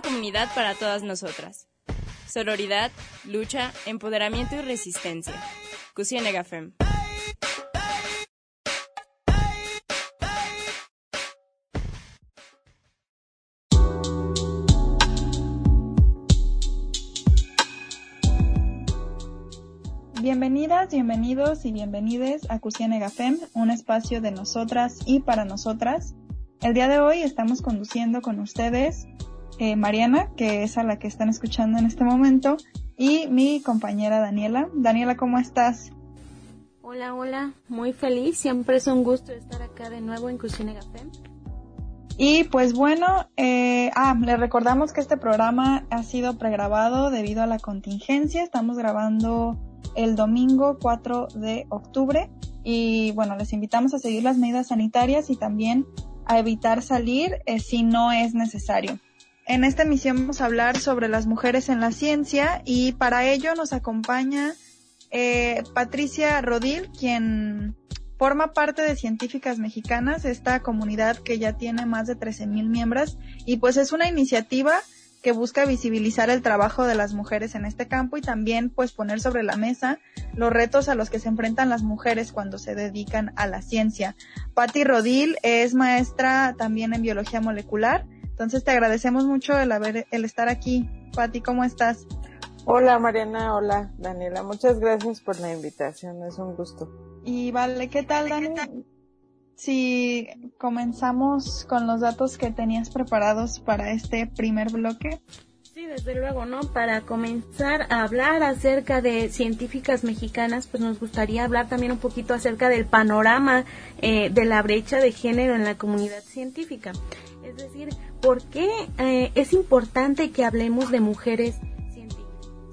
comunidad para todas nosotras. Sororidad, lucha, empoderamiento y resistencia. Cusienega FEM. Bienvenidas, bienvenidos y bienvenides a Cusienega FEM, un espacio de nosotras y para nosotras. El día de hoy estamos conduciendo con ustedes eh, Mariana, que es a la que están escuchando en este momento, y mi compañera Daniela. Daniela, ¿cómo estás? Hola, hola, muy feliz. Siempre es un gusto estar acá de nuevo en Cusienega FEM. Y pues bueno, eh, ah, les recordamos que este programa ha sido pregrabado debido a la contingencia. Estamos grabando el domingo 4 de octubre y bueno, les invitamos a seguir las medidas sanitarias y también a evitar salir eh, si no es necesario. En esta emisión vamos a hablar sobre las mujeres en la ciencia y para ello nos acompaña eh, Patricia Rodil, quien forma parte de Científicas Mexicanas, esta comunidad que ya tiene más de 13.000 miembros y pues es una iniciativa que busca visibilizar el trabajo de las mujeres en este campo y también pues poner sobre la mesa los retos a los que se enfrentan las mujeres cuando se dedican a la ciencia. Patti Rodil es maestra también en biología molecular, entonces te agradecemos mucho el haber el estar aquí. Patti, ¿cómo estás? Hola Mariana, hola Daniela, muchas gracias por la invitación, es un gusto. Y vale, ¿qué tal Dani? si comenzamos con los datos que tenías preparados para este primer bloque. Sí, desde luego, ¿no? Para comenzar a hablar acerca de científicas mexicanas, pues nos gustaría hablar también un poquito acerca del panorama eh, de la brecha de género en la comunidad científica. Es decir, ¿por qué eh, es importante que hablemos de mujeres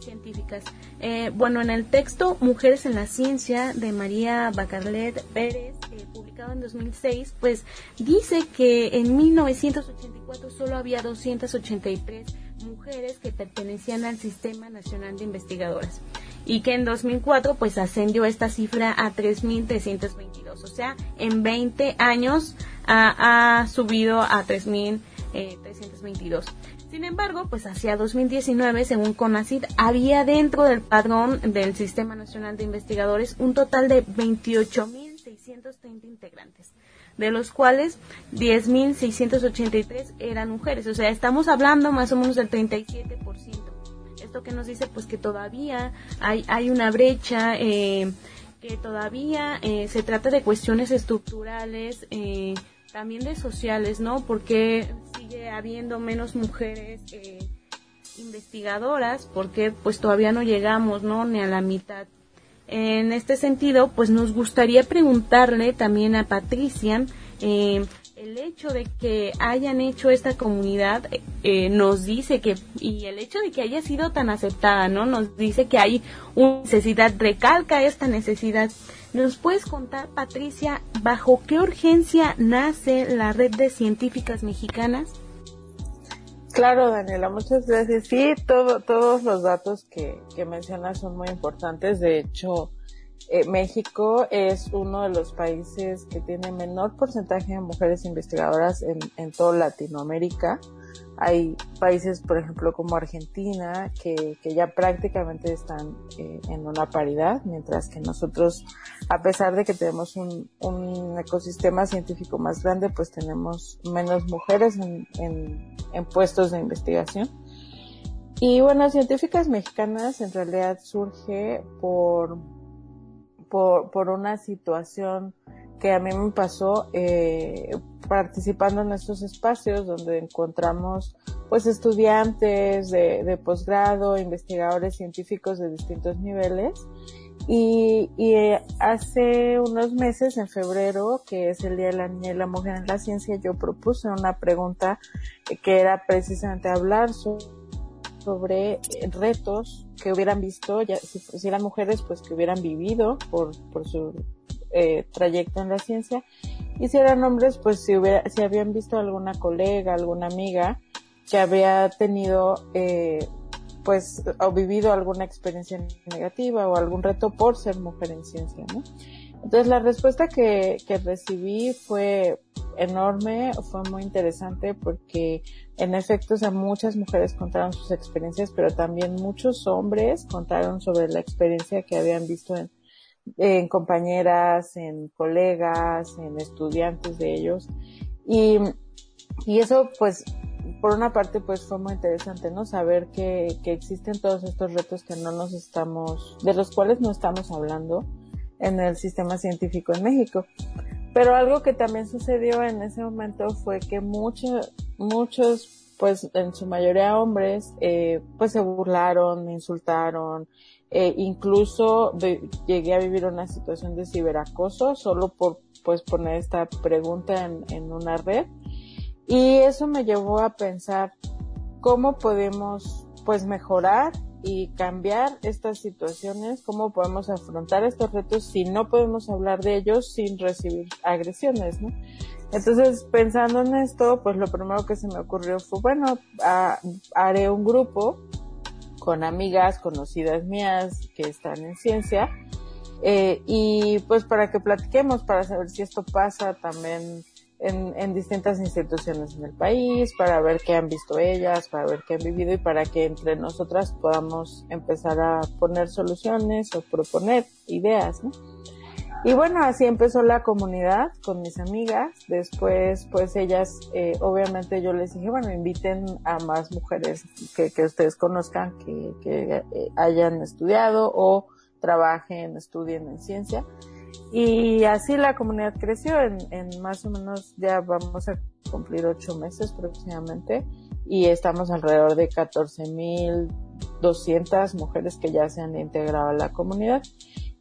científicas? Eh, bueno, en el texto Mujeres en la Ciencia de María Bacarlet Pérez, eh, publicado en 2006, pues dice que en 1984 solo había 283 mujeres que pertenecían al Sistema Nacional de Investigadoras y que en 2004 pues ascendió esta cifra a 3.322, o sea, en 20 años ha, subido a 3.322. Sin embargo, pues hacia 2019, según CONACYT, había dentro del padrón del Sistema Nacional de Investigadores un total de 28.630 integrantes, de los cuales 10.683 eran mujeres. O sea, estamos hablando más o menos del 37%. Esto que nos dice, pues que todavía hay, hay una brecha. Eh, que todavía eh, se trata de cuestiones estructurales, eh, también de sociales, ¿no? Porque sigue habiendo menos mujeres eh, investigadoras, porque pues todavía no llegamos, ¿no? Ni a la mitad. En este sentido, pues nos gustaría preguntarle también a Patricia, eh, el hecho de que hayan hecho esta comunidad eh, nos dice que, y el hecho de que haya sido tan aceptada, ¿no? Nos dice que hay una necesidad, recalca esta necesidad ¿Nos puedes contar, Patricia, bajo qué urgencia nace la red de científicas mexicanas? Claro, Daniela, muchas gracias. Sí, todo, todos los datos que, que mencionas son muy importantes. De hecho, eh, México es uno de los países que tiene menor porcentaje de mujeres investigadoras en, en toda Latinoamérica. Hay países, por ejemplo, como Argentina, que, ya prácticamente están eh, en una paridad, mientras que nosotros, a pesar de que tenemos un, un ecosistema científico más grande, pues tenemos menos mujeres en, en, en puestos de investigación. Y bueno, científicas mexicanas en realidad surge por, por, por una situación que a mí me pasó eh, participando en estos espacios donde encontramos pues estudiantes de, de posgrado, investigadores científicos de distintos niveles. Y, y eh, hace unos meses, en febrero, que es el Día de la Niña y la Mujer en la Ciencia, yo propuse una pregunta que era precisamente hablar sobre retos que hubieran visto, ya, si, si, eran mujeres, pues que hubieran vivido por, por su eh, trayecto en la ciencia. Y si eran hombres, pues si, hubiera, si habían visto alguna colega, alguna amiga que había tenido, eh, pues, o vivido alguna experiencia negativa o algún reto por ser mujer en ciencia, ¿no? Entonces la respuesta que, que recibí fue enorme, fue muy interesante porque en efecto, o sea, muchas mujeres contaron sus experiencias, pero también muchos hombres contaron sobre la experiencia que habían visto en, en compañeras, en colegas, en estudiantes de ellos. Y, y eso, pues, por una parte, pues fue muy interesante, ¿no? Saber que, que existen todos estos retos que no nos estamos, de los cuales no estamos hablando en el sistema científico en México. Pero algo que también sucedió en ese momento fue que muchos, muchos, pues en su mayoría hombres, eh, pues se burlaron, insultaron, eh, incluso llegué a vivir una situación de ciberacoso solo por pues poner esta pregunta en, una red. Y eso me llevó a pensar cómo podemos pues mejorar y cambiar estas situaciones, cómo podemos afrontar estos retos si no podemos hablar de ellos sin recibir agresiones, ¿no? Entonces, pensando en esto, pues lo primero que se me ocurrió fue, bueno, haré un grupo con amigas conocidas mías que están en ciencia, eh, y pues para que platiquemos, para saber si esto pasa también en, en, distintas instituciones en el país, para ver qué han visto ellas, para ver qué han vivido y para que entre nosotras podamos empezar a poner soluciones o proponer ideas, ¿no? Y bueno, así empezó la comunidad con mis amigas. Después, pues ellas, eh, obviamente yo les dije, bueno, inviten a más mujeres que, que ustedes conozcan, que, que eh, hayan estudiado o trabajen, estudien en ciencia. Y así la comunidad creció en, en más o menos ya vamos a cumplir ocho meses próximamente y estamos alrededor de 14.200 mujeres que ya se han integrado a la comunidad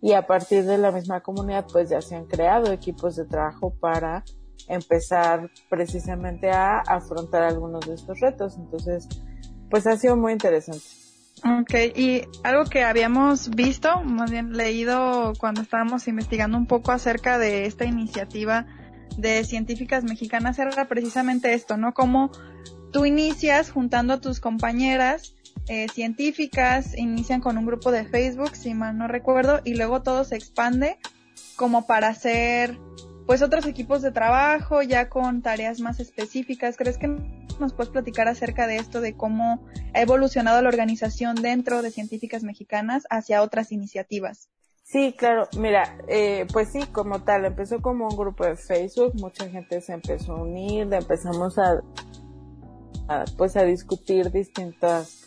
y a partir de la misma comunidad pues ya se han creado equipos de trabajo para empezar precisamente a afrontar algunos de estos retos. Entonces, pues ha sido muy interesante. Ok, y algo que habíamos visto, más bien leído cuando estábamos investigando un poco acerca de esta iniciativa de científicas mexicanas era precisamente esto, ¿no? Como tú inicias juntando a tus compañeras eh, científicas, inician con un grupo de Facebook, si mal no recuerdo, y luego todo se expande como para hacer pues otros equipos de trabajo ya con tareas más específicas. ¿Crees que nos puedes platicar acerca de esto, de cómo ha evolucionado la organización dentro de Científicas Mexicanas hacia otras iniciativas? Sí, claro. Mira, eh, pues sí, como tal, empezó como un grupo de Facebook, mucha gente se empezó a unir, empezamos a, a pues a discutir distintas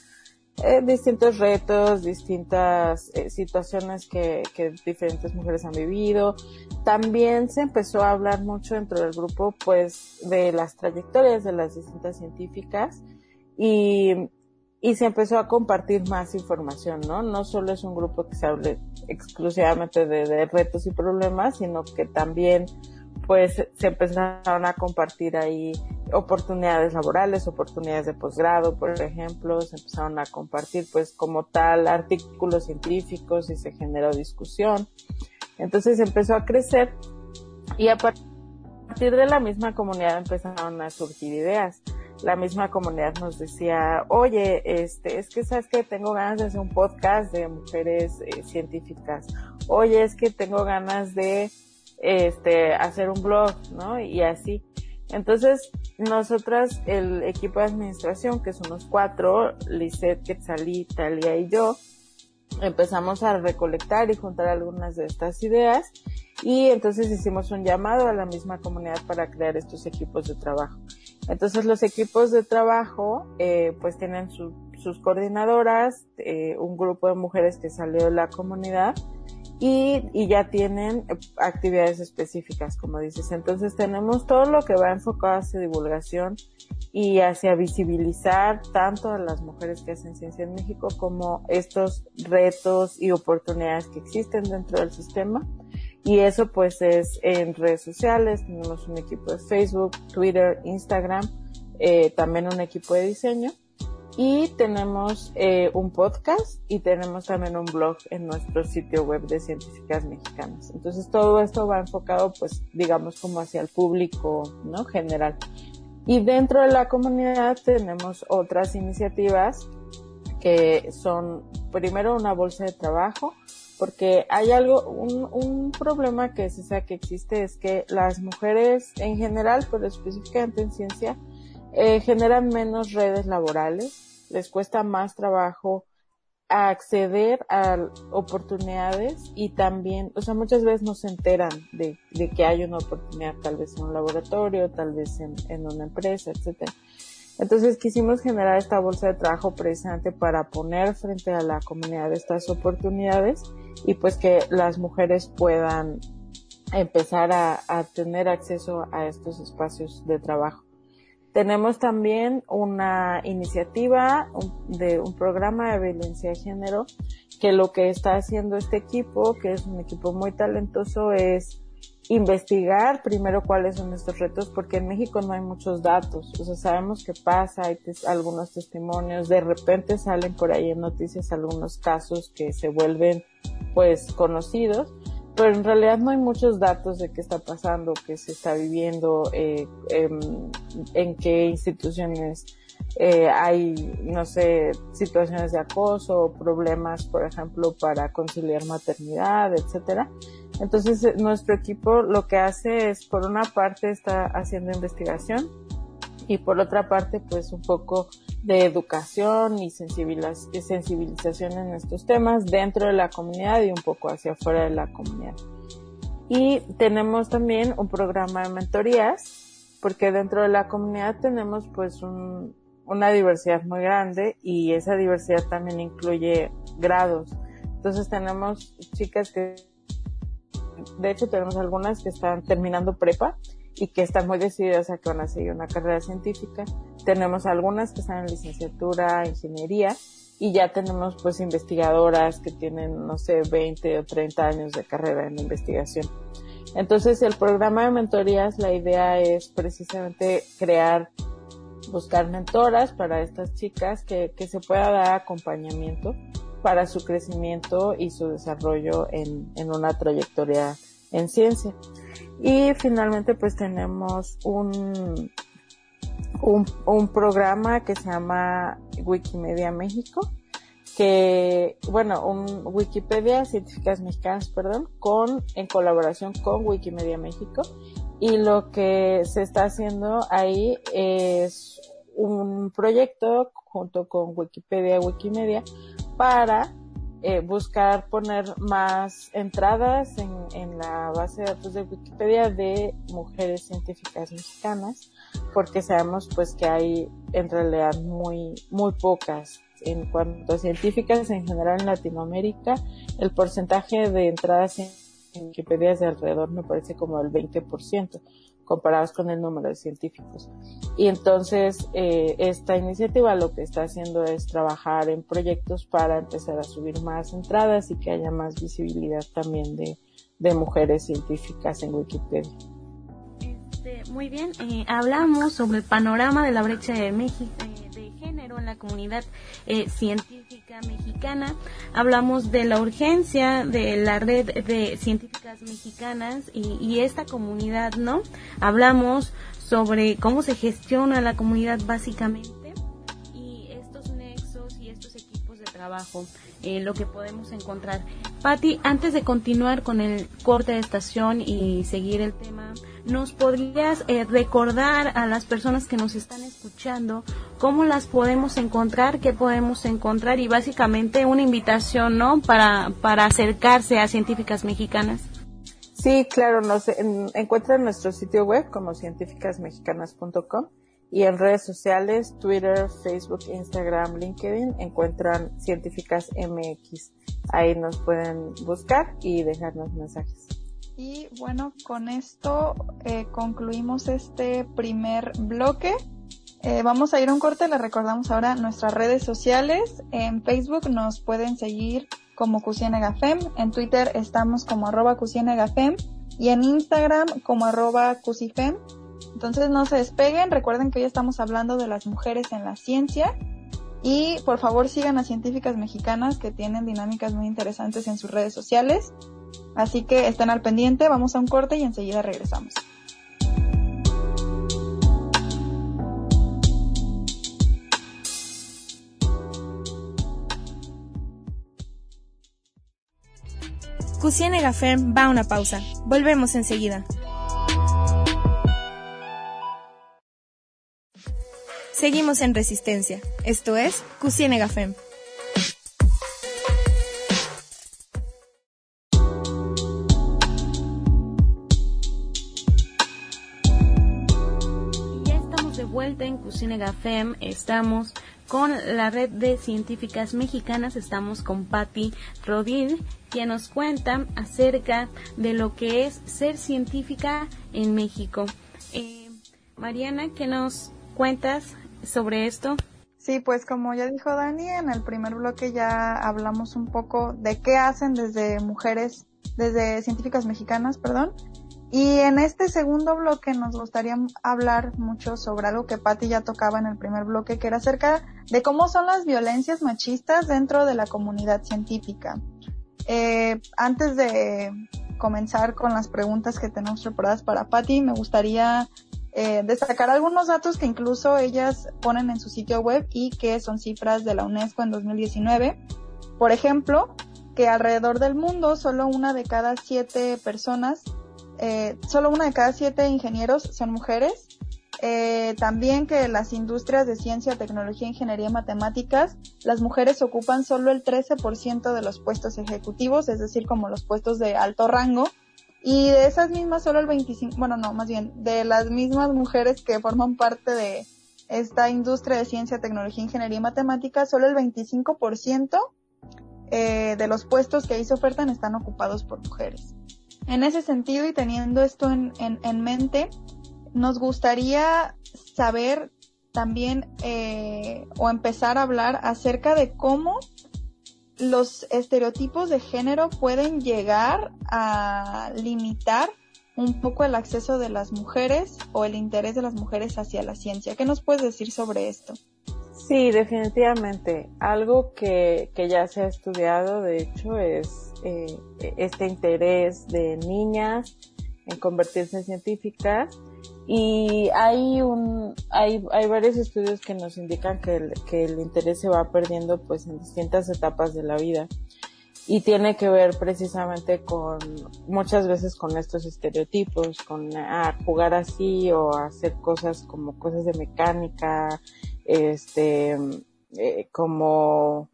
eh, distintos retos, distintas eh, situaciones que, que, diferentes mujeres han vivido. También se empezó a hablar mucho dentro del grupo, pues, de las trayectorias de las distintas científicas y, y se empezó a compartir más información, ¿no? No solo es un grupo que se hable exclusivamente de, de retos y problemas, sino que también pues se empezaron a compartir ahí oportunidades laborales, oportunidades de posgrado, por ejemplo, se empezaron a compartir pues como tal artículos científicos y se generó discusión. Entonces empezó a crecer y a partir de la misma comunidad empezaron a surgir ideas. La misma comunidad nos decía, oye, este, es que sabes que tengo ganas de hacer un podcast de mujeres eh, científicas. Oye, es que tengo ganas de este, hacer un blog, ¿no? Y así. Entonces, nosotras, el equipo de administración, que somos cuatro, Lisette, Quetzalí, Talia y yo, empezamos a recolectar y juntar algunas de estas ideas y entonces hicimos un llamado a la misma comunidad para crear estos equipos de trabajo. Entonces los equipos de trabajo eh, pues tienen sus coordinadoras, eh, un grupo de mujeres que salió de la comunidad y, y ya tienen actividades específicas, como dices. Entonces tenemos todo lo que va enfocado hacia divulgación y hacia visibilizar tanto a las mujeres que hacen ciencia en México como estos retos y oportunidades que existen dentro del sistema. Y eso pues es en redes sociales, tenemos un equipo de Facebook, Twitter, Instagram, eh, también un equipo de diseño y tenemos eh, un podcast y tenemos también un blog en nuestro sitio web de científicas mexicanas. Entonces todo esto va enfocado pues digamos como hacia el público, ¿no? General. Y dentro de la comunidad tenemos otras iniciativas que son primero una bolsa de trabajo, porque hay algo, un, un problema que se sabe que existe es que las mujeres en general, pero específicamente en ciencia, eh, generan menos redes laborales, les cuesta más trabajo acceder a oportunidades y también, o sea, muchas veces no se enteran de, que hay una oportunidad tal vez en un laboratorio, tal vez en, una empresa, etcétera. Entonces quisimos generar esta bolsa de trabajo precisamente para poner frente a la comunidad estas oportunidades y pues que las mujeres puedan empezar a tener acceso a estos espacios de trabajo. Tenemos también una iniciativa de un programa de violencia de género que lo que está haciendo este equipo, que es un equipo muy talentoso, es investigar primero cuáles son estos retos, porque en México no hay muchos datos, o sea, sabemos qué pasa, hay algunos testimonios, de repente salen por ahí en noticias algunos casos que se vuelven pues conocidos, pero en realidad no hay muchos datos de qué está pasando, qué se está viviendo, eh, em, en qué instituciones eh, hay, no sé, situaciones de acoso, problemas, por ejemplo, para conciliar maternidad, etcétera. Entonces, eh, nuestro equipo lo que hace es, por una parte, está haciendo investigación y por otra parte, pues un poco de educación y sensibilización en estos temas dentro de la comunidad y un poco hacia afuera de la comunidad. Y tenemos también un programa de mentorías, porque dentro de la comunidad tenemos pues una diversidad muy grande y esa diversidad también incluye grados. Entonces tenemos chicas que, de hecho tenemos algunas que están terminando prepa y que están muy decididas a que van a seguir una carrera científica. Tenemos algunas que están en licenciatura, ingeniería y ya tenemos pues investigadoras que tienen, no sé, 20 o 30 años de carrera en investigación. Entonces el programa de mentorías, la idea es precisamente crear, buscar mentoras para estas chicas que, que se pueda dar acompañamiento para su crecimiento y su desarrollo en, en una trayectoria en ciencia. Y finalmente pues tenemos un, un, un programa que se llama Wikimedia México, que, bueno, un Wikipedia Científicas Mexicanas, perdón, con, en colaboración con Wikimedia México. Y lo que se está haciendo ahí es un proyecto junto con Wikipedia, Wikimedia, para eh, buscar poner más entradas en, la base de datos de Wikipedia de mujeres científicas mexicanas, porque sabemos pues que hay en realidad muy, muy pocas en cuanto a científicas en general en Latinoamérica. El porcentaje de entradas en, en Wikipedia es de alrededor, me parece como el 20% comparados con el número de científicos. Y entonces eh, esta iniciativa lo que está haciendo es trabajar en proyectos para empezar a subir más entradas y que haya más visibilidad también de, mujeres científicas en Wikipedia. Este, muy bien, eh, hablamos sobre el panorama de la brecha de México. En la comunidad eh, científica mexicana. Hablamos de la urgencia de la red de científicas mexicanas y esta comunidad, ¿no? Hablamos sobre cómo se gestiona la comunidad básicamente y estos nexos y estos equipos de trabajo, eh, lo que podemos encontrar. Patti, antes de continuar con el corte de estación y seguir el tema, ¿nos podrías eh, recordar a las personas que nos están escuchando cómo las podemos encontrar, qué podemos encontrar y básicamente una invitación, ¿no? Para, para acercarse a científicas mexicanas. Sí, claro, nos en, encuentran nuestro sitio web como científicasmexicanas.com y en redes sociales, Twitter, Facebook, Instagram, LinkedIn, encuentran Científicas MX. Ahí nos pueden buscar y dejarnos mensajes. Y bueno, con esto eh, concluimos este primer bloque. Eh, vamos a ir a un corte, les recordamos ahora nuestras redes sociales. En Facebook nos pueden seguir como Cusienegafem, en Twitter estamos como arroba y en Instagram como arroba Cusifem. Entonces no se despeguen, recuerden que hoy estamos hablando de las mujeres en la ciencia y por favor sigan a científicas mexicanas que tienen dinámicas muy interesantes en sus redes sociales. Así que estén al pendiente, vamos a un corte y enseguida regresamos. Cusienega Fem va a una pausa. Volvemos enseguida. Seguimos en Resistencia. Esto es Cusienega Fem. vuelta en Cucinega FEM. Estamos con la red de científicas mexicanas. Estamos con Patti Rodin, quien nos cuenta acerca de lo que es ser científica en México. Eh, Mariana, ¿qué nos cuentas sobre esto? Sí, pues como ya dijo Dani, en el primer bloque ya hablamos un poco de qué hacen desde mujeres, desde científicas mexicanas, perdón, y en este segundo bloque nos gustaría hablar mucho sobre algo que Patti ya tocaba en el primer bloque, que era acerca de cómo son las violencias machistas dentro de la comunidad científica. Eh, antes de comenzar con las preguntas que tenemos preparadas para Patti, me gustaría eh, destacar algunos datos que incluso ellas ponen en su sitio web y que son cifras de la UNESCO en 2019. Por ejemplo, que alrededor del mundo solo una de cada siete personas eh, solo una de cada siete ingenieros son mujeres. Eh, también que las industrias de ciencia, tecnología, ingeniería y matemáticas, las mujeres ocupan solo el 13% de los puestos ejecutivos, es decir, como los puestos de alto rango. Y de esas mismas, solo el 25, bueno, no, más bien, de las mismas mujeres que forman parte de esta industria de ciencia, tecnología, ingeniería y matemáticas, solo el 25% eh, de los puestos que ahí se ofertan están ocupados por mujeres. En ese sentido y teniendo esto en, en, mente, nos gustaría saber también eh, o empezar a hablar acerca de cómo los estereotipos de género pueden llegar a limitar un poco el acceso de las mujeres o el interés de las mujeres hacia la ciencia. ¿Qué nos puedes decir sobre esto? Sí, definitivamente. Algo que, que ya se ha estudiado, de hecho, es eh, este interés de niñas en convertirse en científicas y hay un hay, hay varios estudios que nos indican que el, que el interés se va perdiendo pues en distintas etapas de la vida y tiene que ver precisamente con muchas veces con estos estereotipos, con ah, jugar así o hacer cosas como cosas de mecánica, este, eh, como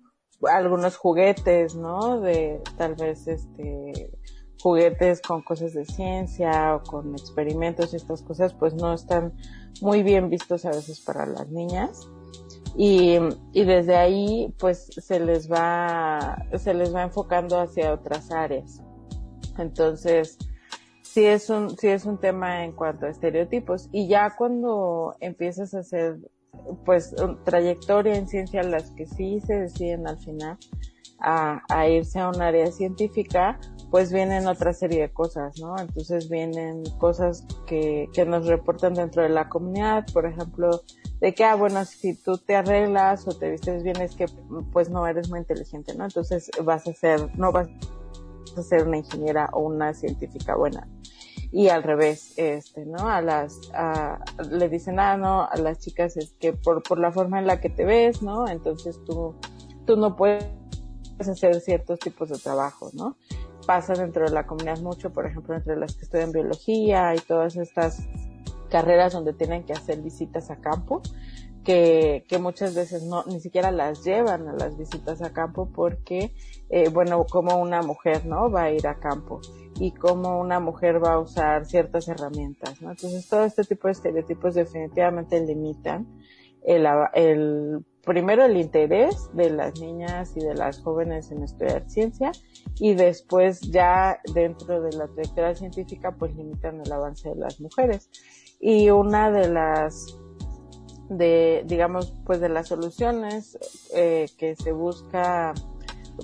algunos juguetes, ¿no? De tal vez este juguetes con cosas de ciencia o con experimentos y estas cosas pues no están muy bien vistos a veces para las niñas. Y, y desde ahí pues se les va se les va enfocando hacia otras áreas. Entonces sí es un sí es un tema en cuanto a estereotipos. Y ya cuando empiezas a hacer pues trayectoria en ciencia las que sí se deciden al final a, a, irse a un área científica, pues vienen otra serie de cosas, ¿no? Entonces vienen cosas que, que nos reportan dentro de la comunidad, por ejemplo, de que, ah, bueno, si tú te arreglas o te vistes bien es que pues no eres muy inteligente, ¿no? Entonces vas a ser, no vas a ser una ingeniera o una científica buena y al revés, este, ¿no? A las, a, le dicen, ah, no, a las chicas es que por, por la forma en la que te ves, ¿no? Entonces tú, tú no puedes hacer ciertos tipos de trabajo, ¿no? Pasa dentro de la comunidad mucho, por ejemplo, entre las que estudian biología y todas estas carreras donde tienen que hacer visitas a campo, que, muchas veces no, ni siquiera las llevan a las visitas a campo porque, eh, bueno, como una mujer, ¿no? Va a ir a campo y cómo una mujer va a usar ciertas herramientas, ¿no? Entonces todo este tipo de estereotipos definitivamente limitan el, el primero el interés de las niñas y de las jóvenes en estudiar ciencia y después ya dentro de la trayectoria científica pues limitan el avance de las mujeres. Y una de las de digamos pues de las soluciones eh, que se busca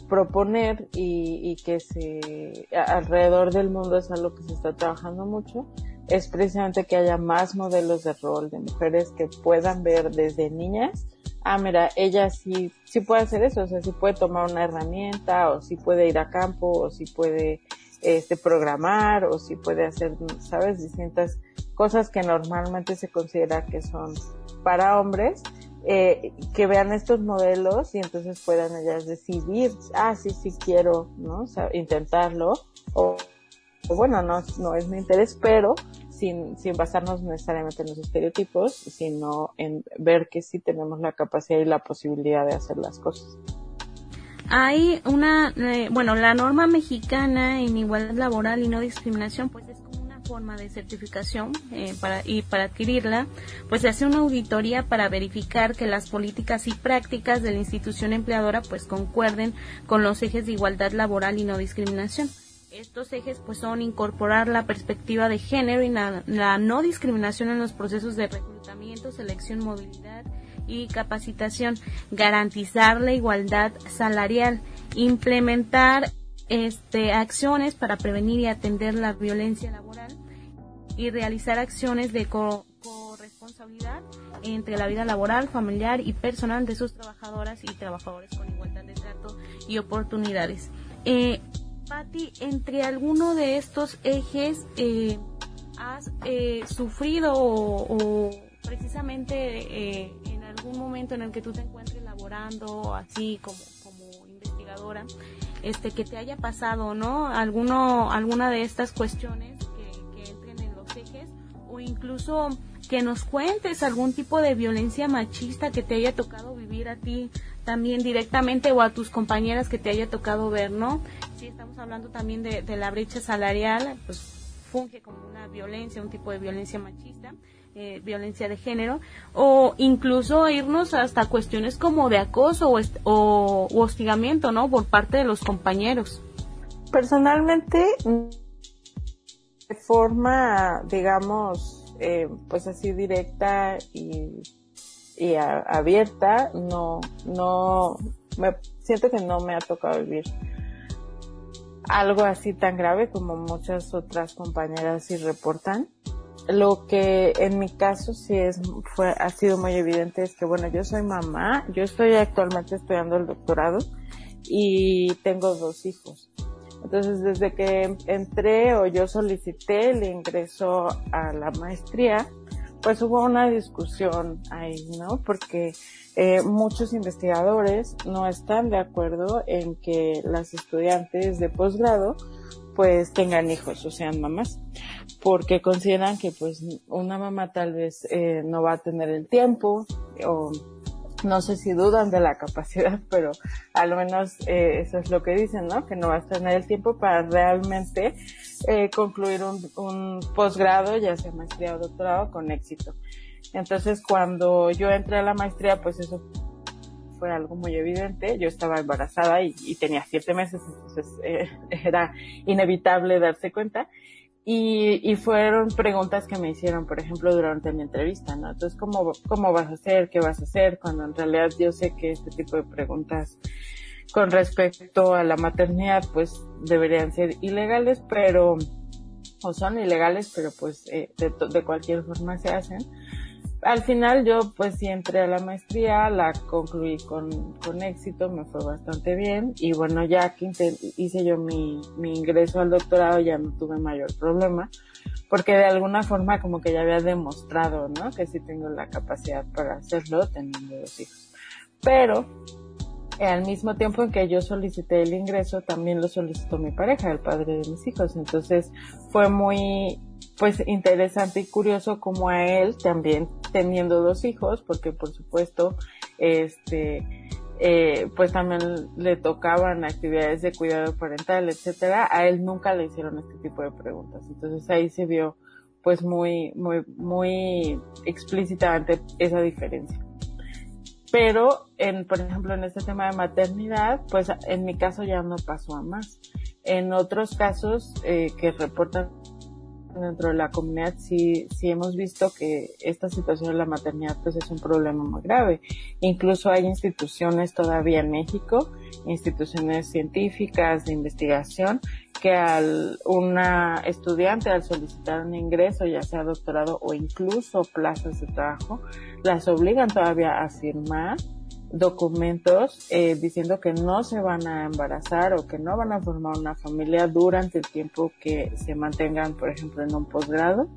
proponer y, y, que se alrededor del mundo es algo que se está trabajando mucho es precisamente que haya más modelos de rol de mujeres que puedan ver desde niñas ah mira ella sí sí puede hacer eso o sea sí puede tomar una herramienta o sí puede ir a campo o sí puede este programar o sí puede hacer sabes distintas cosas que normalmente se considera que son para hombres eh, que vean estos modelos y entonces puedan ellas decidir, ah, sí, sí quiero, ¿no? intentarlo, o, bueno, no, no es mi interés, pero sin, sin basarnos necesariamente en los estereotipos, sino en ver que sí tenemos la capacidad y la posibilidad de hacer las cosas. Hay una, eh, bueno, la norma mexicana en igualdad laboral y no discriminación, pues es como una forma de certificación eh, para, y para adquirirla, pues se hace una auditoría para verificar que las políticas y prácticas de la institución empleadora pues concuerden con los ejes de igualdad laboral y no discriminación. Estos ejes pues son incorporar la perspectiva de género y la, no discriminación en los procesos de reclutamiento, selección, movilidad y capacitación, garantizar la igualdad salarial, implementar este, acciones para prevenir y atender la violencia laboral. Y realizar acciones de corresponsabilidad entre la vida laboral, familiar y personal de sus trabajadoras y trabajadores con igualdad de trato y oportunidades. Eh, Patti, entre alguno de estos ejes eh, has eh, sufrido o, precisamente eh, en algún momento en el que tú te encuentres laborando así como, como investigadora, este que te haya pasado, ¿no? Alguno, alguna de estas cuestiones que, que entren en los ejes o incluso que nos cuentes algún tipo de violencia machista que te haya tocado vivir a ti también directamente o a tus compañeras que te haya tocado ver, ¿no? Si estamos hablando también de, la brecha salarial, pues funge como una violencia, un tipo de violencia machista, eh, violencia de género, o incluso irnos hasta cuestiones como de acoso o, o hostigamiento, ¿no? Por parte de los compañeros. Personalmente, de forma, digamos, eh, pues así directa y y abierta, no, no, me siento que no me ha tocado vivir algo así tan grave como muchas otras compañeras sí reportan. Lo que en mi caso sí es, fue, ha sido muy evidente es que bueno, yo soy mamá, yo estoy actualmente estudiando el doctorado y tengo dos hijos. Entonces, desde que entré o yo solicité el ingreso a la maestría, pues hubo una discusión ahí, ¿no? Porque eh, muchos investigadores no están de acuerdo en que las estudiantes de posgrado pues tengan hijos o sean mamás, porque consideran que pues una mamá tal vez eh, no va a tener el tiempo o no sé si dudan de la capacidad, pero al menos eh, eso es lo que dicen, ¿no? Que no vas a tener el tiempo para realmente eh, concluir un, un posgrado, ya sea maestría o doctorado, con éxito. Entonces, cuando yo entré a la maestría, pues eso fue algo muy evidente. Yo estaba embarazada y, y tenía siete meses, entonces eh, era inevitable darse cuenta. Y, y, fueron preguntas que me hicieron, por ejemplo, durante mi entrevista, ¿no? Entonces, ¿cómo, ¿cómo vas a hacer? ¿Qué vas a hacer? Cuando en realidad yo sé que este tipo de preguntas con respecto a la maternidad, pues deberían ser ilegales, pero, o son ilegales, pero pues eh, de, de cualquier forma se hacen al final yo pues entré a la maestría, la concluí con, con éxito, me fue bastante bien y bueno ya que hice yo mi, mi ingreso al doctorado ya no tuve mayor problema porque de alguna forma como que ya había demostrado, ¿no? Que sí tengo la capacidad para hacerlo teniendo dos hijos. Pero al mismo tiempo en que yo solicité el ingreso, también lo solicitó mi pareja, el padre de mis hijos. Entonces fue muy, pues interesante y curioso como a él también teniendo dos hijos, porque por supuesto, este, eh, pues también le tocaban actividades de cuidado parental, etcétera, a él nunca le hicieron este tipo de preguntas. Entonces ahí se vio pues muy, muy, muy explícitamente esa diferencia. Pero, en, por ejemplo, en este tema de maternidad, pues en mi caso ya no pasó a más. En otros casos eh, que reportan dentro de la comunidad sí, sí hemos visto que esta situación de la maternidad pues es un problema muy grave. Incluso hay instituciones todavía en México, instituciones científicas de investigación, que al una estudiante al solicitar un ingreso, ya sea doctorado o incluso plazas de trabajo, las obligan todavía a firmar documentos eh, diciendo que no se van a embarazar o que no van a formar una familia durante el tiempo que se mantengan, por ejemplo, en un posgrado,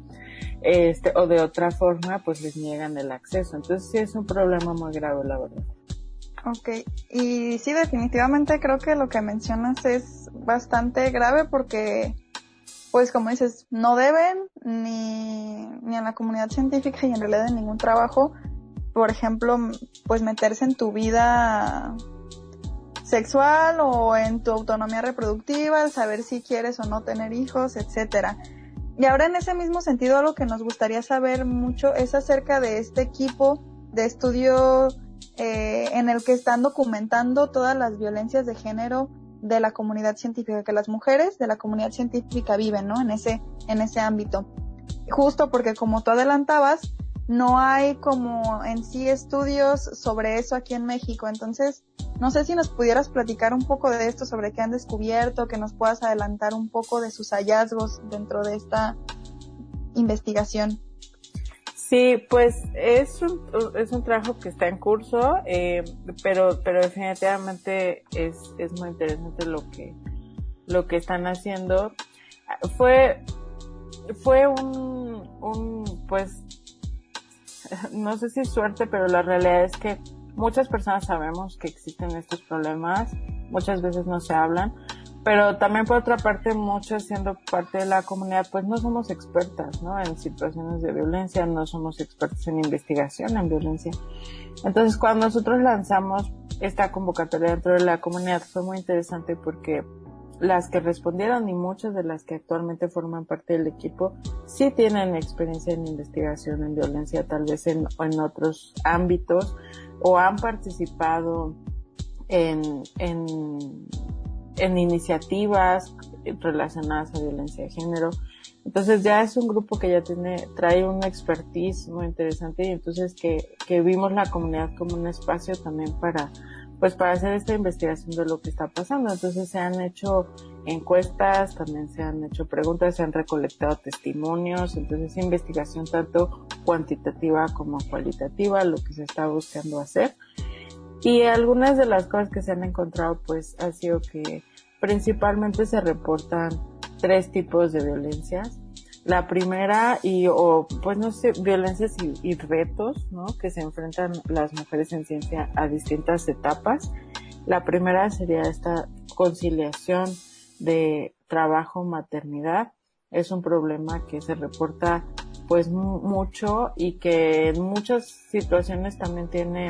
este, o de otra forma, pues les niegan el acceso. Entonces sí es un problema muy grave, la verdad. Ok, y sí, definitivamente creo que lo que mencionas es bastante grave porque, pues como dices, no deben ni, ni en la comunidad científica y en realidad en ningún trabajo, por ejemplo, pues meterse en tu vida sexual o en tu autonomía reproductiva, saber si quieres o no tener hijos, etcétera. Y ahora en ese mismo sentido, algo que nos gustaría saber mucho es acerca de este equipo de estudio eh, en el que están documentando todas las violencias de género de la comunidad científica, que las mujeres de la comunidad científica viven, ¿no? En ese, en ese ámbito. Justo porque como tú adelantabas, no hay como en sí estudios sobre eso aquí en México. Entonces, no sé si nos pudieras platicar un poco de esto, sobre qué han descubierto, que nos puedas adelantar un poco de sus hallazgos dentro de esta investigación. Sí, pues es un, es un trabajo que está en curso, eh, pero, pero definitivamente es, es muy interesante lo que, lo que están haciendo. Fue, fue un, un, pues, no sé si suerte, pero la realidad es que muchas personas sabemos que existen estos problemas, muchas veces no se hablan, pero también por otra parte muchos siendo parte de la comunidad pues no somos expertas ¿no? en situaciones de violencia no somos expertos en investigación en violencia entonces cuando nosotros lanzamos esta convocatoria dentro de la comunidad fue muy interesante porque las que respondieron y muchas de las que actualmente forman parte del equipo sí tienen experiencia en investigación en violencia tal vez en, en otros ámbitos o han participado en, en en iniciativas relacionadas a violencia de género. Entonces ya es un grupo que ya tiene, trae una expertise muy interesante y entonces que, que vimos la comunidad como un espacio también para, pues para hacer esta investigación de lo que está pasando. Entonces se han hecho encuestas, también se han hecho preguntas, se han recolectado testimonios, entonces investigación tanto cuantitativa como cualitativa, lo que se está buscando hacer. Y algunas de las cosas que se han encontrado pues ha sido que principalmente se reportan tres tipos de violencias. La primera y o pues no sé, violencias y, retos, ¿no? Que se enfrentan las mujeres en ciencia a distintas etapas. La primera sería esta conciliación de trabajo maternidad. Es un problema que se reporta pues mucho y que en muchas situaciones también tiene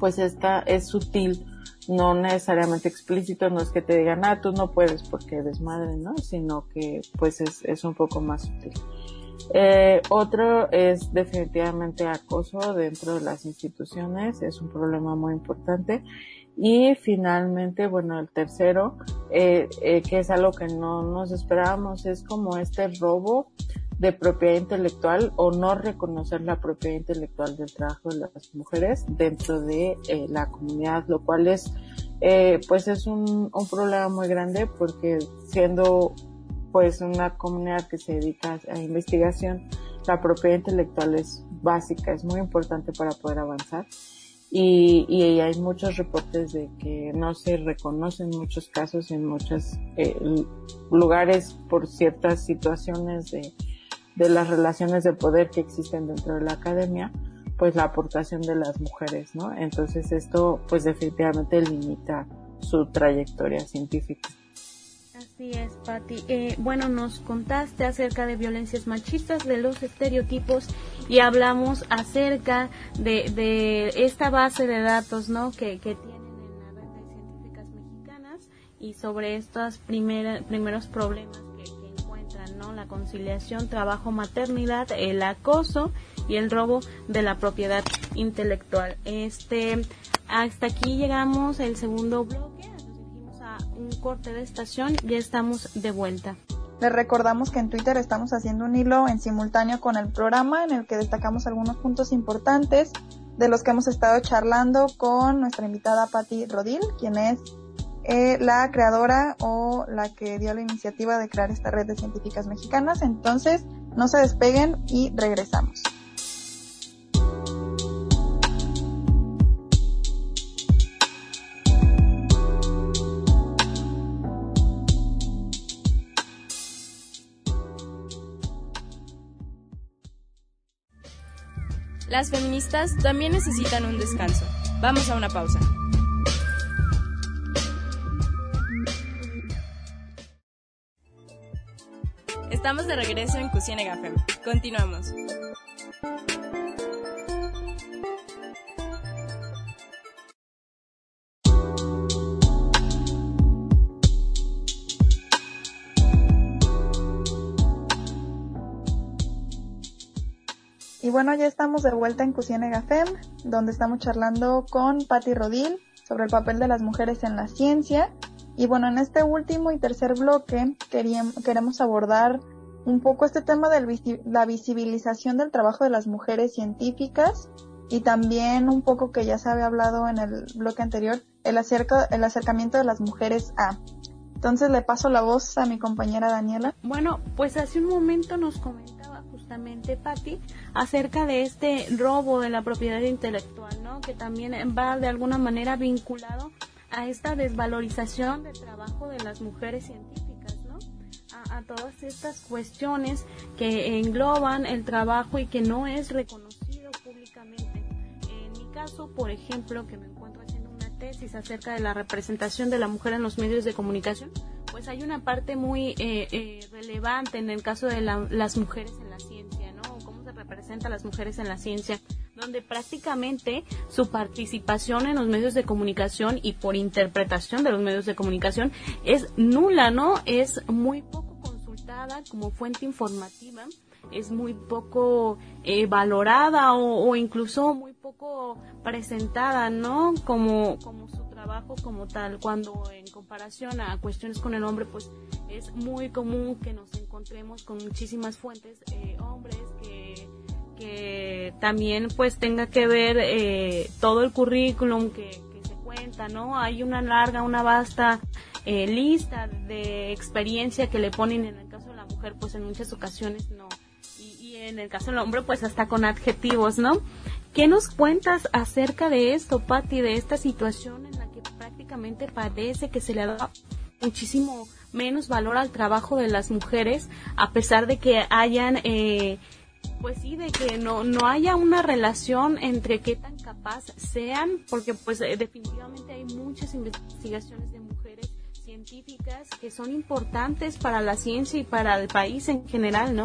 pues esta es sutil, no necesariamente explícito, no es que te digan, ah, tú no puedes porque eres madre, ¿no? Sino que pues es, es un poco más sutil. Eh, otro es definitivamente acoso dentro de las instituciones, es un problema muy importante. Y finalmente, bueno, el tercero, eh, eh, que es algo que no nos esperábamos, es como este robo de propiedad intelectual o no reconocer la propiedad intelectual del trabajo de las mujeres dentro de eh, la comunidad, lo cual es, eh, pues es un, un problema muy grande porque siendo pues una comunidad que se dedica a investigación, la propiedad intelectual es básica, es muy importante para poder avanzar. Y, y hay muchos reportes de que no se reconocen muchos casos en muchos eh, lugares por ciertas situaciones de de las relaciones de poder que existen dentro de la academia, pues la aportación de las mujeres, ¿no? Entonces esto pues definitivamente limita su trayectoria científica. Así es, Patti. Eh, bueno, nos contaste acerca de violencias machistas, de los estereotipos y hablamos acerca de, de esta base de datos, ¿no? Que, que tienen en la red de científicas mexicanas y sobre estos primeros problemas la conciliación trabajo-maternidad, el acoso y el robo de la propiedad intelectual. Este, hasta aquí llegamos el segundo bloque, nos a un corte de estación, ya estamos de vuelta. Les recordamos que en Twitter estamos haciendo un hilo en simultáneo con el programa en el que destacamos algunos puntos importantes de los que hemos estado charlando con nuestra invitada Patti Rodil, quien es eh, la creadora o la que dio la iniciativa de crear esta red de científicas mexicanas. Entonces, no se despeguen y regresamos. Las feministas también necesitan un descanso. Vamos a una pausa. Estamos de regreso en Cusienega FM. Continuamos. Y bueno, ya estamos de vuelta en Cusienega FEM, donde estamos charlando con Patti Rodil sobre el papel de las mujeres en la ciencia. Y bueno, en este último y tercer bloque queremos abordar un poco este tema de la visibilización del trabajo de las mujeres científicas y también un poco que ya se había hablado en el bloque anterior, el, acerca, el acercamiento de las mujeres a. Entonces le paso la voz a mi compañera Daniela. Bueno, pues hace un momento nos comentaba justamente Patti acerca de este robo de la propiedad intelectual, ¿no? Que también va de alguna manera vinculado a esta desvalorización del trabajo de las mujeres científicas, A, todas estas cuestiones que engloban el trabajo y que no es reconocido públicamente. En mi caso, por ejemplo, que me encuentro haciendo una tesis acerca de la representación de la mujer en los medios de comunicación, pues hay una parte muy eh, eh, relevante en el caso de las mujeres en la ciencia, ¿no? Cómo se representa a las mujeres en la ciencia, donde prácticamente su participación en los medios de comunicación y por interpretación de los medios de comunicación es nula, ¿no? Es muy poco como fuente informativa, es muy poco eh, valorada o, incluso muy poco presentada, ¿no? Como, como su trabajo como tal, cuando en comparación a cuestiones con el hombre, pues es muy común que nos encontremos con muchísimas fuentes, eh, hombres que, que también pues tenga que ver eh, todo el currículum que, se cuenta, ¿no? Hay una larga, una vasta lista de experiencia que le ponen en el caso mujer, pues en muchas ocasiones no. Y, y en el caso del hombre, pues hasta con adjetivos, ¿no? ¿Qué nos cuentas acerca de esto, Patti, de esta situación en la prácticamente parece que se le da muchísimo menos valor al trabajo de las mujeres, a pesar de que hayan, eh, pues sí, de que no, no haya una relación entre qué tan capaz sean, porque pues eh, definitivamente hay muchas investigaciones de científicas que son importantes para la ciencia y para el país en general, ¿no?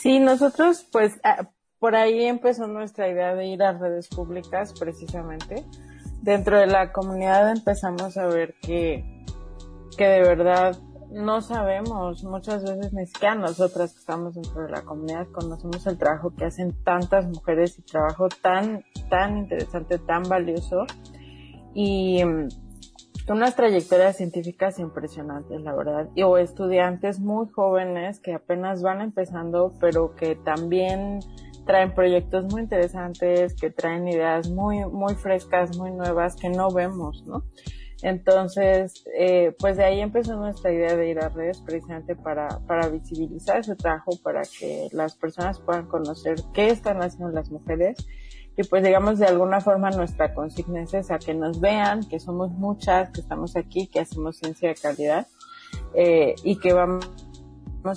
Sí, nosotros pues ah, por ahí empezó nuestra idea de ir a redes públicas precisamente dentro de la comunidad empezamos a ver que, que de verdad no sabemos, muchas veces ni siquiera nosotras que estamos dentro de la comunidad conocemos el trabajo que hacen tantas mujeres y trabajo tan, tan interesante, tan valioso y unas trayectorias científicas impresionantes, la verdad, y, o estudiantes muy jóvenes que apenas van empezando, pero que también traen proyectos muy interesantes, que traen ideas muy, muy frescas, muy nuevas que no vemos, ¿no? Entonces, eh, pues de ahí empezó nuestra idea de ir a redes precisamente para, para visibilizar ese trabajo, para que las personas puedan conocer qué están haciendo las mujeres y pues digamos de alguna forma nuestra consigna es esa, que nos vean, que somos muchas, que estamos aquí, que hacemos ciencia de calidad eh, y que vamos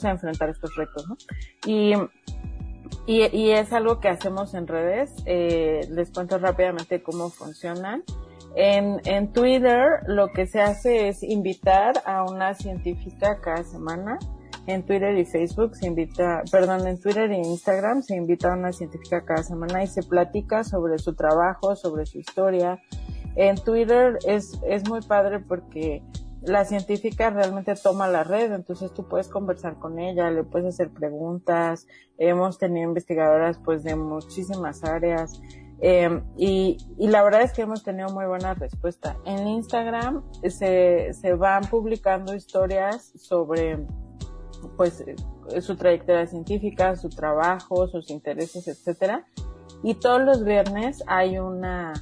a enfrentar estos retos, y, y es algo que hacemos en redes. Eh, les cuento rápidamente cómo funcionan. En, en Twitter lo que se hace es invitar a una científica cada semana. En Twitter y Facebook se invita, perdón, en Twitter e Instagram se invita a una científica cada semana y se platica sobre su trabajo, sobre su historia. En Twitter es, es muy padre porque la científica realmente toma la red, entonces tú puedes conversar con ella, le puedes hacer preguntas, hemos tenido investigadoras pues de muchísimas áreas eh, y, y, la verdad es que hemos tenido muy buena respuesta. En Instagram se, se van publicando historias sobre pues su trayectoria científica, su trabajo, sus intereses, etcétera. Y todos los viernes hay una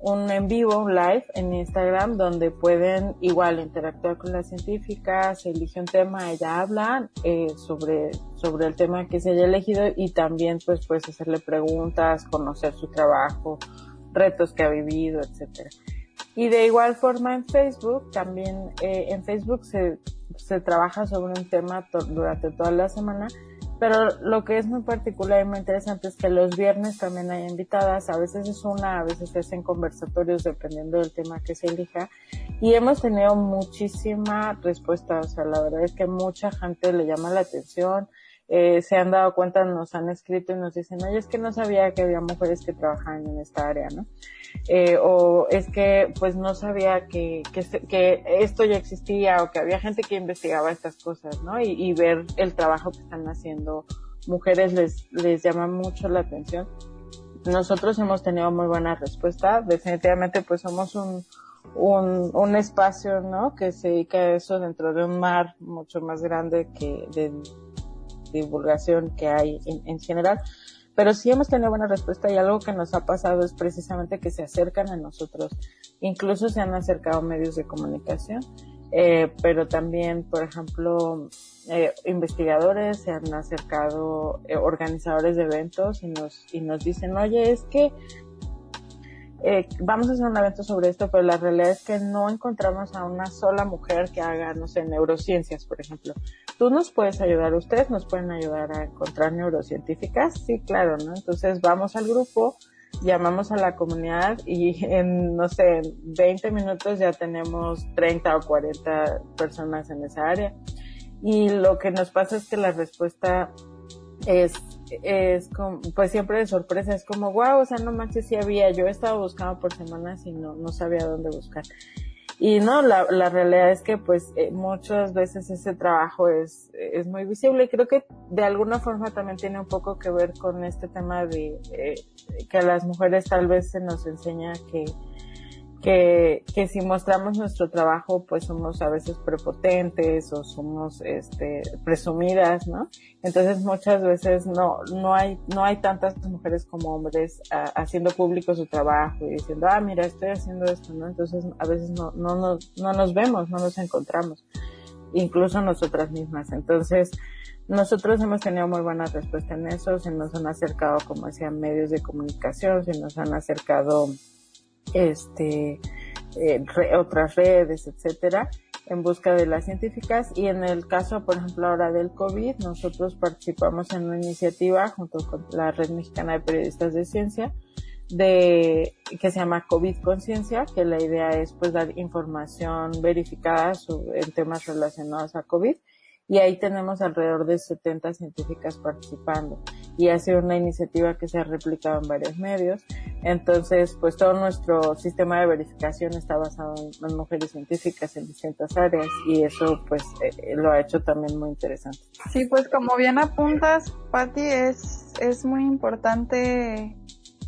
un en vivo, un live en Instagram donde pueden igual interactuar con las científicas, se elige un tema, ella habla eh, sobre, sobre el tema que se haya elegido y también pues puedes hacerle preguntas, conocer su trabajo, retos que ha vivido, etcétera. Y de igual forma en Facebook, también eh, en Facebook se, se trabaja sobre un tema durante toda la semana pero lo que es muy particular y muy interesante es que los viernes también hay invitadas, a veces es una, a veces se hacen conversatorios dependiendo del tema que se elija y hemos tenido muchísima respuesta, o sea, la verdad es que mucha gente le llama la atención, eh, se han dado cuenta, nos han escrito y nos dicen, oye, es que no sabía que había mujeres que trabajaban en esta área, ¿no? Eh, o es que pues no sabía que, que, que, esto ya existía o que había gente que investigaba estas cosas, ¿no? Y, y ver el trabajo que están haciendo mujeres les, les llama mucho la atención. Nosotros hemos tenido muy buena respuesta. Definitivamente pues somos un, un, un espacio, ¿no? Que se dedica a eso dentro de un mar mucho más grande que de divulgación que hay en, en general pero sí hemos tenido buena respuesta y algo que nos ha pasado es precisamente que se acercan a nosotros, incluso se han acercado medios de comunicación, eh, pero también, por ejemplo, eh, investigadores se han acercado, eh, organizadores de eventos y nos, y nos dicen, oye, es que eh, vamos a hacer un evento sobre esto, pero la realidad es que no encontramos a una sola mujer que haga, no sé, neurociencias, por ejemplo. ¿Tú nos puedes ayudar? ¿Ustedes nos pueden ayudar a encontrar neurocientíficas? Sí, claro, ¿no? Entonces vamos al grupo, llamamos a la comunidad y en, no sé, en 20 minutos ya tenemos 30 o 40 personas en esa área. Y lo que nos pasa es que la respuesta es, es como, pues siempre de sorpresa, es como, wow, o sea, no manches si había, yo he estado buscando por semanas y no, no sabía dónde buscar. Y no, la, la realidad es que pues eh, muchas veces ese trabajo es, es muy visible y creo que de alguna forma también tiene un poco que ver con este tema de eh, que a las mujeres tal vez se nos enseña que que, que si mostramos nuestro trabajo, pues somos a veces prepotentes o somos, este, presumidas, ¿no? Entonces muchas veces no, no hay, no hay tantas mujeres como hombres ah, haciendo público su trabajo y diciendo, ah, mira, estoy haciendo esto, ¿no? Entonces a veces no, no nos, no nos vemos, no nos encontramos, incluso nosotras mismas. Entonces, nosotros hemos tenido muy buena respuesta en eso, se nos han acercado, como decían, medios de comunicación, se nos han acercado este, eh, otras redes, etcétera, en busca de las científicas. Y en el caso, por ejemplo, ahora del COVID, nosotros participamos en una iniciativa junto con la Red Mexicana de Periodistas de Ciencia, de que se llama COVID Conciencia, que la idea es pues dar información verificada en temas relacionados a COVID y ahí tenemos alrededor de 70 científicas participando y ha sido una iniciativa que se ha replicado en varios medios. Entonces, pues todo nuestro sistema de verificación está basado en, mujeres científicas en distintas áreas y eso pues eh, lo ha hecho también muy interesante. Sí, pues como bien apuntas, Patti, es, es muy importante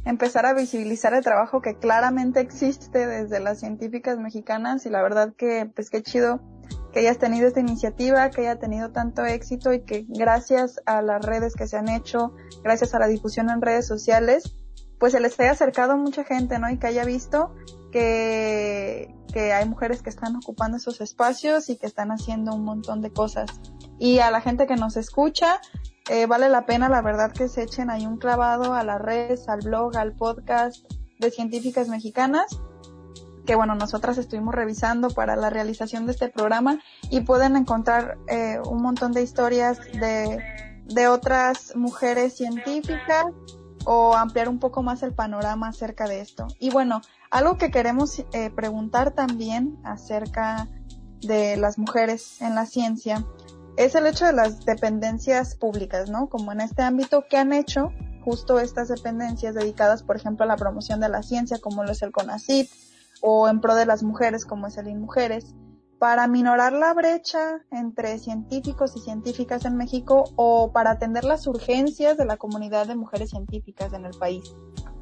empezar a visibilizar el trabajo que claramente existe desde las científicas mexicanas y la verdad que pues qué chido que hayas tenido esta iniciativa, que haya tenido tanto éxito y que gracias a las redes que se han hecho, gracias a la difusión en redes sociales, pues se les haya acercado mucha gente, ¿no? Y que haya visto que, que hay mujeres que están ocupando esos espacios y que están haciendo un montón de cosas. Y a la gente que nos escucha, eh, vale la pena, la verdad, que se echen ahí un clavado a las redes, al blog, al podcast de científicas mexicanas que bueno, nosotras estuvimos revisando para la realización de este programa y pueden encontrar eh, un montón de historias de, de otras mujeres científicas o ampliar un poco más el panorama acerca de esto. Y bueno, algo que queremos eh, preguntar también acerca de las mujeres en la ciencia es el hecho de las dependencias públicas, ¿no? Como en este ámbito, ¿qué han hecho justo estas dependencias dedicadas, por ejemplo, a la promoción de la ciencia, como lo es el CONACYT, o en pro de las mujeres como es el INMujeres, para minorar la brecha entre científicos y científicas en México o para atender las urgencias de la comunidad de mujeres científicas en el país?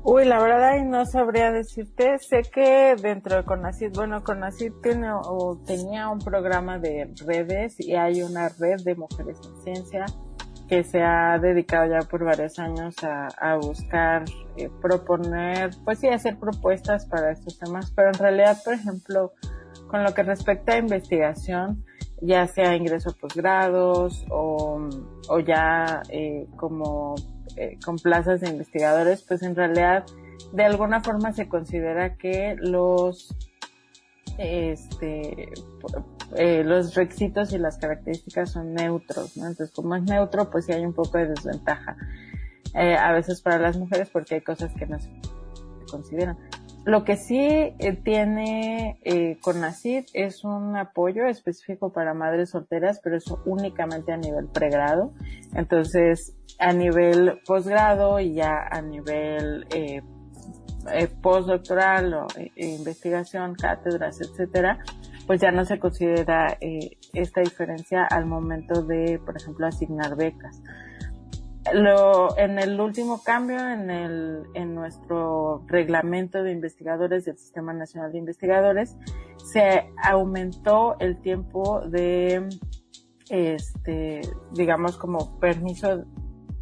Uy, la verdad no sabría decirte. Sé que dentro de CONACYT, bueno, CONACYT tiene o tenía un programa de redes y hay una red de mujeres en ciencia que se ha dedicado ya por varios años a, a buscar, eh, proponer, pues sí, hacer propuestas para estos temas, pero en realidad, por ejemplo, con lo que respecta a investigación, ya sea ingreso a posgrados o, o ya eh, como eh, con plazas de investigadores, pues en realidad de alguna forma se considera que los este eh, los requisitos y las características son neutros, ¿no? Entonces, como es neutro, pues sí hay un poco de desventaja. Eh, a veces para las mujeres porque hay cosas que no se consideran. Lo que sí eh, tiene eh, CONACYT es un apoyo específico para madres solteras, pero eso únicamente a nivel pregrado. Entonces, a nivel posgrado y ya a nivel eh, eh postdoctoral o eh, investigación, cátedras, etcétera, pues ya no se considera eh, esta diferencia al momento de, por ejemplo, asignar becas. Lo, en el último cambio en el, en nuestro reglamento de investigadores del Sistema Nacional de Investigadores, se aumentó el tiempo de, este, digamos como permiso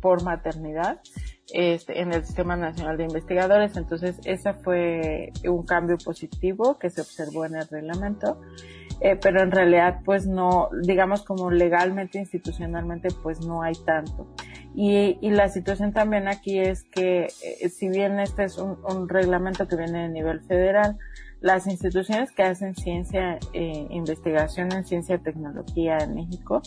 por maternidad, este, en el Sistema Nacional de Investigadores. Entonces, ese fue un cambio positivo que se observó en el reglamento. Eh, pero en realidad pues no, digamos como legalmente, institucionalmente pues no hay tanto. Y, y la situación también aquí es que eh, si bien este es un, un, reglamento que viene de nivel federal, las instituciones que hacen ciencia, eh, investigación en ciencia y tecnología en México,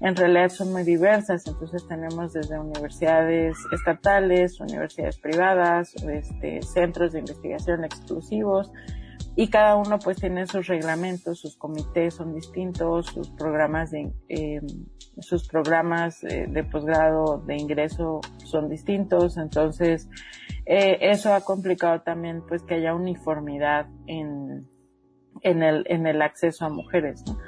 en realidad son muy diversas. Entonces tenemos desde universidades estatales, universidades privadas, este, centros de investigación exclusivos, y cada uno pues tiene sus reglamentos, sus comités son distintos, sus programas de eh, sus programas eh, de posgrado de ingreso son distintos, entonces eh, eso ha complicado también pues que haya uniformidad en en el en el acceso a mujeres, ¿no?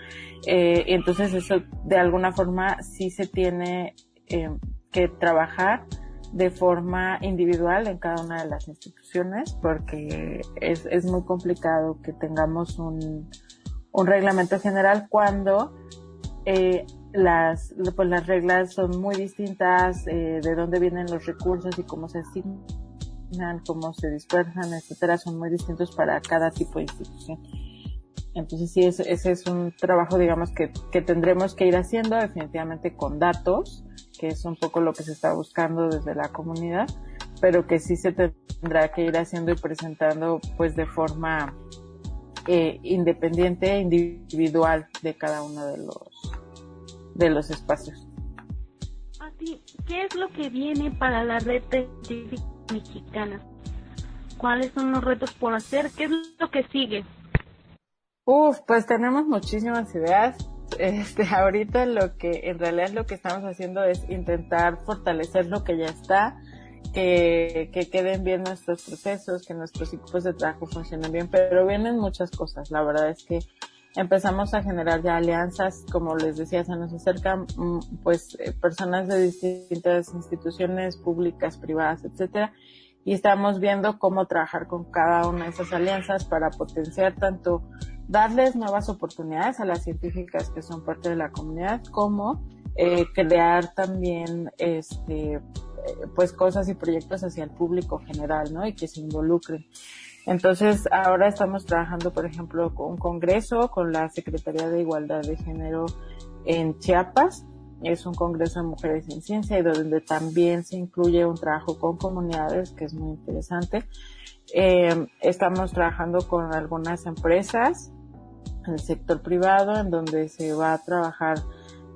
Eh, entonces eso de alguna forma sí se tiene eh, que trabajar de forma individual en cada una de las instituciones porque es, es muy complicado que tengamos un, un reglamento general cuando eh, las, pues las reglas son muy distintas, eh, de dónde vienen los recursos y cómo se asignan, cómo se dispersan, etcétera, son muy distintos para cada tipo de institución. Entonces sí, ese, ese es un trabajo, digamos, que, que tendremos que ir haciendo definitivamente con datos, que es un poco lo que se está buscando desde la comunidad, pero que sí se tendrá que ir haciendo y presentando pues de forma eh, independiente e individual de cada uno de los de los espacios. ¿qué es lo que viene para la red científica mexicana? ¿Cuáles son los retos por hacer? ¿Qué es lo que sigue? Uf, pues tenemos muchísimas ideas este, ahorita lo que en realidad lo que estamos haciendo es intentar fortalecer lo que ya está, que, que queden bien nuestros procesos, que nuestros equipos de trabajo funcionen bien, pero vienen muchas cosas. La verdad es que empezamos a generar ya alianzas, como les decía, se nos acercan mm, pues eh, personas de distintas instituciones públicas, privadas, etcétera, y estamos viendo cómo trabajar con cada una de esas alianzas para potenciar tanto darles nuevas oportunidades a las científicas que son parte de la comunidad, como eh, crear también este eh, pues cosas y proyectos hacia el público general, ¿no? Y que se involucren. Entonces, ahora estamos trabajando, por ejemplo, con un congreso con la Secretaría de Igualdad de Género en Chiapas. Es un congreso de mujeres en ciencia y donde también se incluye un trabajo con comunidades, que es muy interesante. Eh, estamos trabajando con algunas empresas en el sector privado, en donde se va a trabajar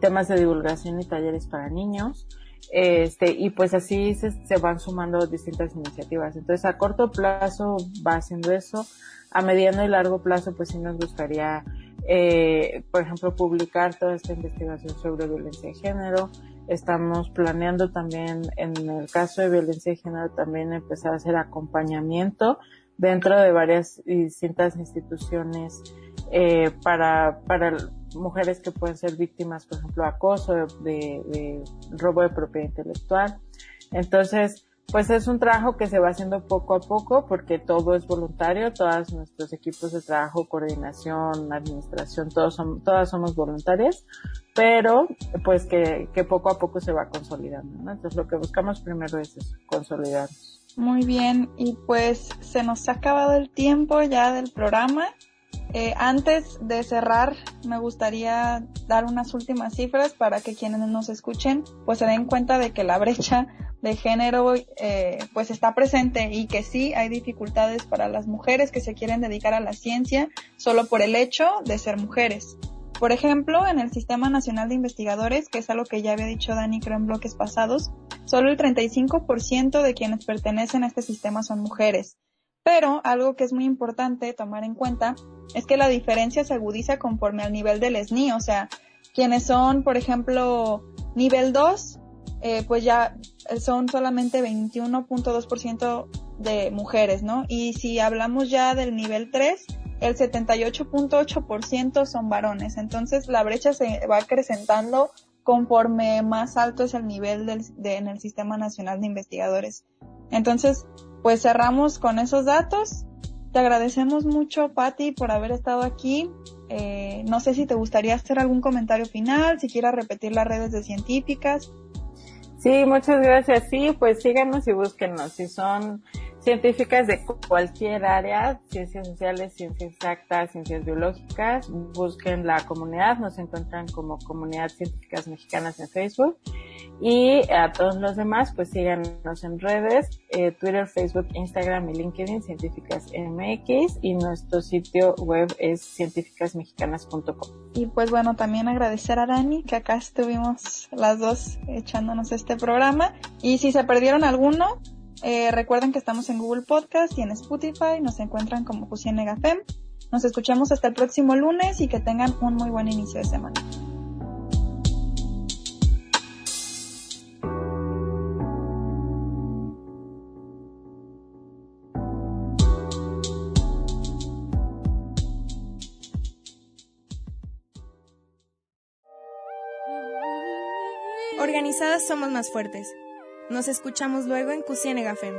temas de divulgación y talleres para niños. Este, y pues así se, se, van sumando distintas iniciativas. Entonces, a corto plazo va haciendo eso. A mediano y largo plazo, pues sí nos gustaría, eh, por ejemplo, publicar toda esta investigación sobre violencia de género. Estamos planeando también, en el caso de violencia de género, también empezar a hacer acompañamiento dentro de varias distintas instituciones eh, para, para mujeres que pueden ser víctimas, por ejemplo, de acoso, de, de, robo de propiedad intelectual. Entonces, pues es un trabajo que se va haciendo poco a poco porque todo es voluntario, todos nuestros equipos de trabajo, coordinación, administración, todos todas somos voluntarias, pero pues que, que poco a poco se va consolidando, ¿no? Entonces lo que buscamos primero es eso, consolidarnos. Muy bien, y pues se nos ha acabado el tiempo ya del programa. Eh, antes de cerrar, me gustaría dar unas últimas cifras para que quienes nos escuchen pues se den cuenta de que la brecha de género eh, pues está presente y que sí hay dificultades para las mujeres que se quieren dedicar a la ciencia solo por el hecho de ser mujeres. Por ejemplo, en el Sistema Nacional de Investigadores, que es algo que ya había dicho Dani creo en bloques pasados, solo el 35% de quienes pertenecen a este sistema son mujeres. Pero algo que es muy importante tomar en cuenta es que la diferencia se agudiza conforme al nivel del SNI, o sea, quienes son, por ejemplo, nivel 2, eh, pues ya son solamente 21.2% de mujeres, ¿no? Y si hablamos ya del nivel 3, el 78.8% son varones. Entonces la brecha se va acrecentando conforme más alto es el nivel del, de, en el Sistema Nacional de Investigadores. Entonces, pues cerramos con esos datos. Te agradecemos mucho, Patti, por haber estado aquí. Eh, no sé si te gustaría hacer algún comentario final, si quieras repetir las redes de científicas. Sí, muchas gracias. Sí, pues síganos y búsquenos. Si son científicas de cualquier área, ciencias sociales, ciencias exactas, ciencias biológicas, busquen la comunidad, nos encuentran como Comunidad Científicas Mexicanas en Facebook y a todos los demás pues síganos en redes, eh, Twitter, Facebook, Instagram y LinkedIn, Científicas MX y nuestro sitio web es científicasmexicanas.com. Y pues bueno, también agradecer a Dani que acá estuvimos las dos echándonos este programa y si se perdieron alguno, eh, recuerden que estamos en Google Podcast y en Spotify. Nos encuentran como Fusión Fem. Nos escuchamos hasta el próximo lunes y que tengan un muy buen inicio de semana. Organizadas somos más fuertes. Nos escuchamos luego en Cusienega Fem.